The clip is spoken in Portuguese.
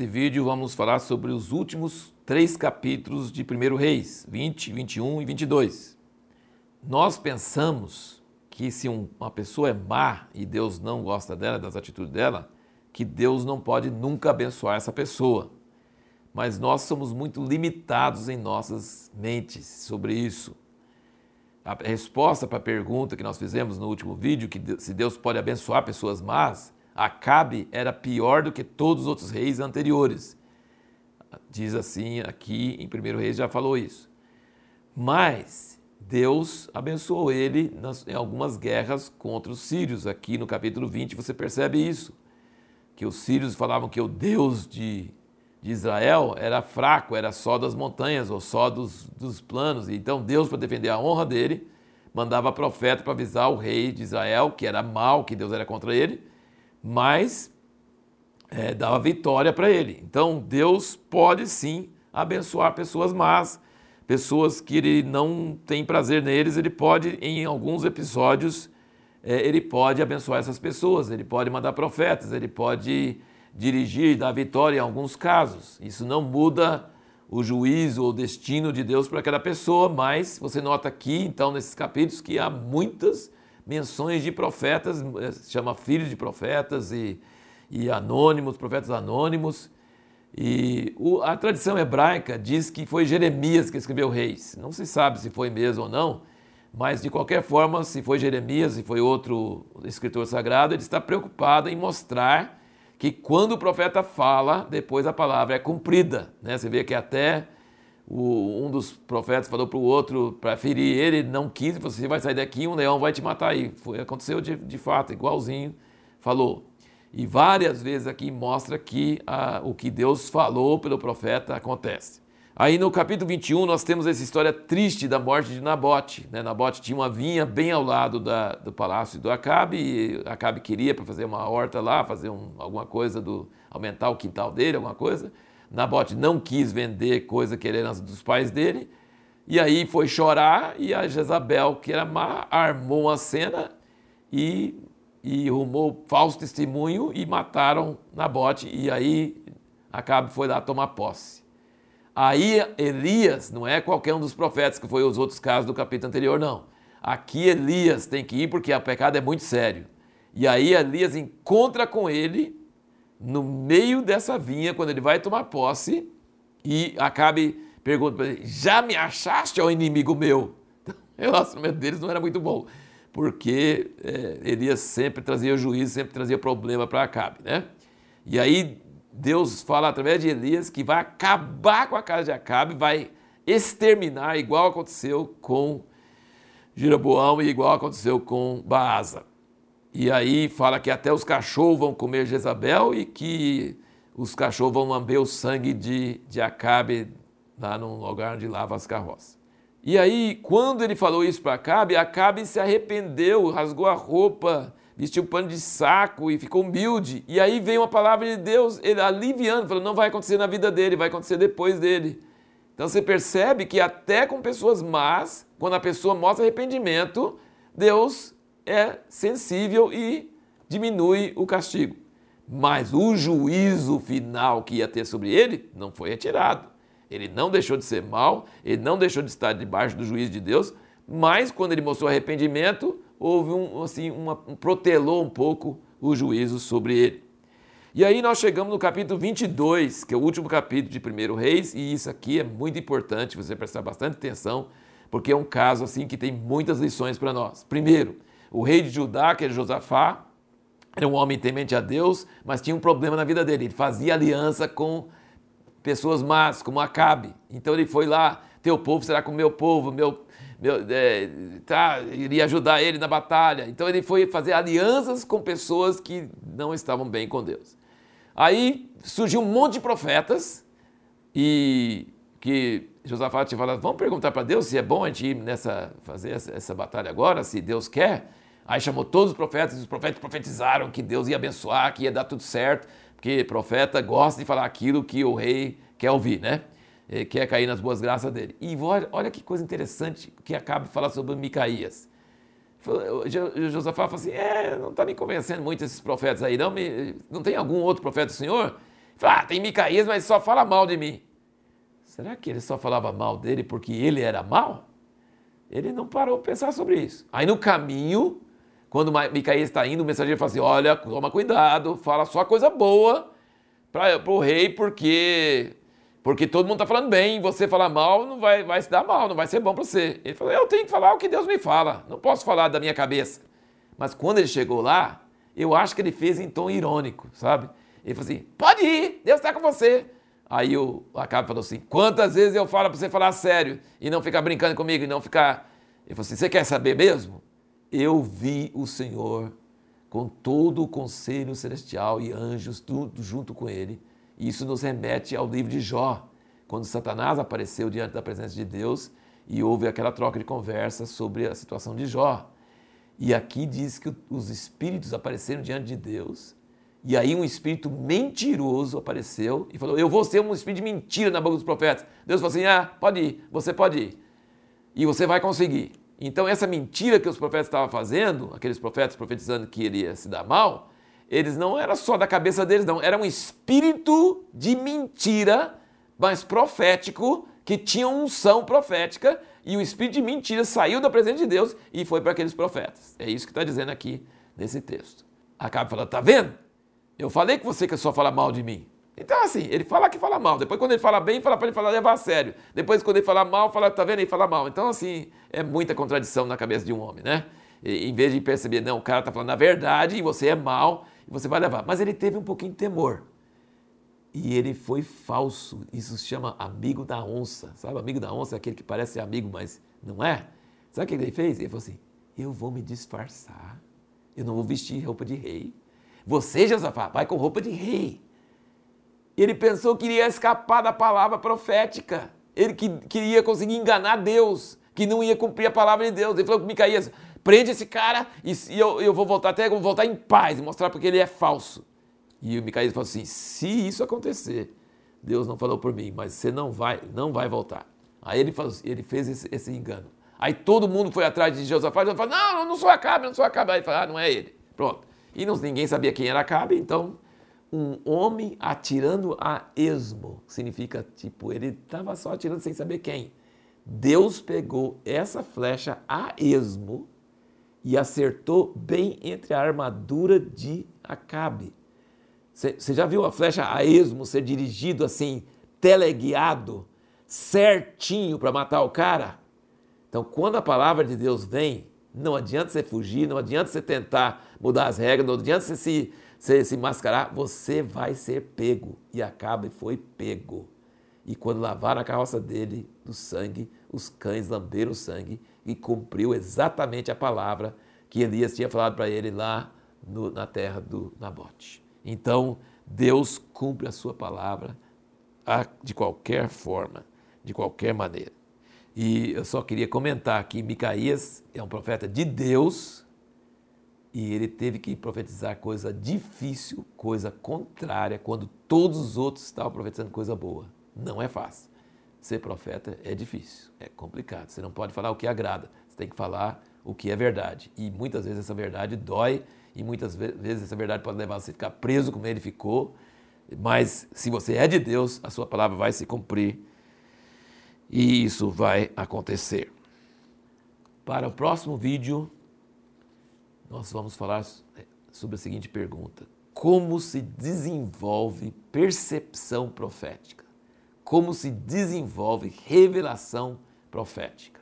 Nesse vídeo vamos falar sobre os últimos três capítulos de 1 Reis, 20, 21 e 22. Nós pensamos que se uma pessoa é má e Deus não gosta dela, das atitudes dela, que Deus não pode nunca abençoar essa pessoa. Mas nós somos muito limitados em nossas mentes sobre isso. A resposta para a pergunta que nós fizemos no último vídeo, que se Deus pode abençoar pessoas más, Acabe era pior do que todos os outros reis anteriores. Diz assim aqui em 1 Reis já falou isso. Mas Deus abençoou ele nas, em algumas guerras contra os sírios. Aqui no capítulo 20 você percebe isso. Que os sírios falavam que o Deus de, de Israel era fraco, era só das montanhas ou só dos, dos planos. Então Deus, para defender a honra dele, mandava profeta para avisar o rei de Israel que era mal, que Deus era contra ele mas é, dava vitória para ele. Então Deus pode sim abençoar pessoas más, pessoas que ele não tem prazer neles, ele pode, em alguns episódios, é, ele pode abençoar essas pessoas, ele pode mandar profetas, ele pode dirigir, dar vitória em alguns casos. Isso não muda o juízo ou destino de Deus para aquela pessoa, mas você nota aqui, então, nesses capítulos, que há muitas menções de profetas, eh, se chama filhos de profetas e, e anônimos, profetas anônimos. E o, a tradição hebraica diz que foi Jeremias que escreveu Reis. Não se sabe se foi mesmo ou não, mas de qualquer forma, se foi Jeremias, se foi outro escritor sagrado, ele está preocupado em mostrar que quando o profeta fala, depois a palavra é cumprida. Né? Você vê que até o, um dos profetas falou para o outro para ferir ele, não quis, você vai sair daqui, um leão vai te matar. E foi, aconteceu de, de fato, igualzinho falou. E várias vezes aqui mostra que a, o que Deus falou pelo profeta acontece. Aí no capítulo 21 nós temos essa história triste da morte de Nabote. Né? Nabote tinha uma vinha bem ao lado da, do palácio do Acabe, e Acabe queria para fazer uma horta lá, fazer um, alguma coisa, do, aumentar o quintal dele, alguma coisa. Nabote não quis vender coisa que era dos pais dele. E aí foi chorar e a Jezabel, que era má, armou uma cena e, e rumou falso testemunho e mataram Nabote. E aí Acabe foi lá tomar posse. Aí Elias, não é qualquer um dos profetas que foi os outros casos do capítulo anterior, não. Aqui Elias tem que ir porque o pecado é muito sério. E aí Elias encontra com ele no meio dessa vinha, quando ele vai tomar posse, e Acabe pergunta para ele: Já me achaste, ó inimigo meu? o relacionamento deles não era muito bom, porque é, Elias sempre trazia juízo, sempre trazia problema para Acabe, né? E aí Deus fala através de Elias que vai acabar com a casa de Acabe, vai exterminar, igual aconteceu com Jeroboão e igual aconteceu com Baasa. E aí fala que até os cachorros vão comer Jezabel e que os cachorros vão lamber o sangue de, de Acabe lá no lugar onde lava as carroças. E aí, quando ele falou isso para Acabe, Acabe se arrependeu, rasgou a roupa, vestiu um pano de saco e ficou humilde. E aí veio uma palavra de Deus, ele aliviando, falou: não vai acontecer na vida dele, vai acontecer depois dele. Então você percebe que até com pessoas más, quando a pessoa mostra arrependimento, Deus é sensível e diminui o castigo. Mas o juízo final que ia ter sobre ele não foi retirado. Ele não deixou de ser mal, ele não deixou de estar debaixo do juízo de Deus, mas quando ele mostrou arrependimento, houve um, assim, uma, um protelou um pouco o juízo sobre ele. E aí nós chegamos no capítulo 22, que é o último capítulo de 1 Reis, e isso aqui é muito importante você prestar bastante atenção, porque é um caso assim que tem muitas lições para nós. Primeiro, o rei de Judá, que era Josafá, era um homem temente a Deus, mas tinha um problema na vida dele. Ele fazia aliança com pessoas más, como Acabe. Então ele foi lá, teu povo será como meu povo, meu, meu é, tá, iria ajudar ele na batalha. Então ele foi fazer alianças com pessoas que não estavam bem com Deus. Aí surgiu um monte de profetas e que Josafá tinha falado, vamos perguntar para Deus se é bom a gente ir nessa, fazer essa, essa batalha agora, se Deus quer. Aí chamou todos os profetas, e os profetas profetizaram que Deus ia abençoar, que ia dar tudo certo, porque profeta gosta de falar aquilo que o rei quer ouvir, né? Ele quer cair nas boas graças dele. E olha, olha que coisa interessante que acaba de falar sobre Micaías. Josafá falou assim: é, não está me convencendo muito esses profetas aí, não? Me, não tem algum outro profeta do Senhor? Ele Ah, tem Micaías, mas só fala mal de mim. Será que ele só falava mal dele porque ele era mal? Ele não parou para pensar sobre isso. Aí no caminho, quando Micaías está indo, o mensageiro fala assim: olha, toma cuidado, fala só coisa boa para o rei, porque porque todo mundo está falando bem, você falar mal não vai, vai se dar mal, não vai ser bom para você. Ele falou: eu tenho que falar o que Deus me fala, não posso falar da minha cabeça. Mas quando ele chegou lá, eu acho que ele fez em tom irônico, sabe? Ele falou assim: pode ir, Deus está com você. Aí o Acabe falou assim: quantas vezes eu falo para você falar sério e não ficar brincando comigo e não ficar. Ele falou assim: você quer saber mesmo? Eu vi o Senhor com todo o conselho celestial e anjos tudo junto com ele. Isso nos remete ao livro de Jó, quando Satanás apareceu diante da presença de Deus e houve aquela troca de conversa sobre a situação de Jó. E aqui diz que os espíritos apareceram diante de Deus e aí um espírito mentiroso apareceu e falou: Eu vou ser um espírito de mentira na boca dos profetas. Deus falou assim: Ah, pode ir, você pode ir. E você vai conseguir. Então, essa mentira que os profetas estavam fazendo, aqueles profetas profetizando que ele ia se dar mal, eles não era só da cabeça deles, não. Era um espírito de mentira, mas profético, que tinha unção profética, e o espírito de mentira saiu da presença de Deus e foi para aqueles profetas. É isso que está dizendo aqui nesse texto. Acaba falando: Está vendo? Eu falei que você quer só falar mal de mim. Então, assim, ele fala que fala mal. Depois, quando ele fala bem, fala para ele falar levar a sério. Depois, quando ele fala mal, fala, tá vendo? Ele fala mal. Então, assim, é muita contradição na cabeça de um homem, né? E, em vez de perceber, não, o cara tá falando a verdade e você é mal e você vai levar. Mas ele teve um pouquinho de temor. E ele foi falso. Isso se chama amigo da onça. Sabe, amigo da onça é aquele que parece amigo, mas não é? Sabe o que ele fez? Ele falou assim: eu vou me disfarçar. Eu não vou vestir roupa de rei. Você, Josafá, vai com roupa de rei. Ele pensou que iria escapar da palavra profética. Ele que, queria conseguir enganar Deus, que não ia cumprir a palavra de Deus. Ele falou com Micaías: prende esse cara e, e eu, eu, vou voltar até vou voltar em paz e mostrar porque ele é falso. E o Micaías falou assim: se isso acontecer, Deus não falou por mim, mas você não vai, não vai voltar. Aí ele, faz, ele fez esse, esse, engano. Aí todo mundo foi atrás de Josafá. Josafá falou: não, eu não sou Acabe, não sou Acabe. Aí ele falou: ah, não é ele. Pronto. E não, ninguém sabia quem era Acabe, então um homem atirando a esmo significa tipo, ele estava só atirando sem saber quem. Deus pegou essa flecha a esmo e acertou bem entre a armadura de Acabe. Você já viu a flecha a esmo ser dirigido assim, teleguiado, certinho para matar o cara? Então, quando a palavra de Deus vem, não adianta você fugir, não adianta você tentar mudar as regras, não adianta você se, se, se mascarar, você vai ser pego. E acaba e foi pego. E quando lavaram a carroça dele do sangue, os cães lamberam o sangue e cumpriu exatamente a palavra que Elias tinha falado para ele lá no, na terra do Nabote. Então, Deus cumpre a sua palavra de qualquer forma, de qualquer maneira. E eu só queria comentar que Micaías é um profeta de Deus e ele teve que profetizar coisa difícil, coisa contrária, quando todos os outros estavam profetizando coisa boa. Não é fácil. Ser profeta é difícil, é complicado. Você não pode falar o que agrada, você tem que falar o que é verdade. E muitas vezes essa verdade dói e muitas vezes essa verdade pode levar você a ficar preso como ele ficou. Mas se você é de Deus, a sua palavra vai se cumprir e isso vai acontecer. Para o próximo vídeo, nós vamos falar sobre a seguinte pergunta: Como se desenvolve percepção profética? Como se desenvolve revelação profética?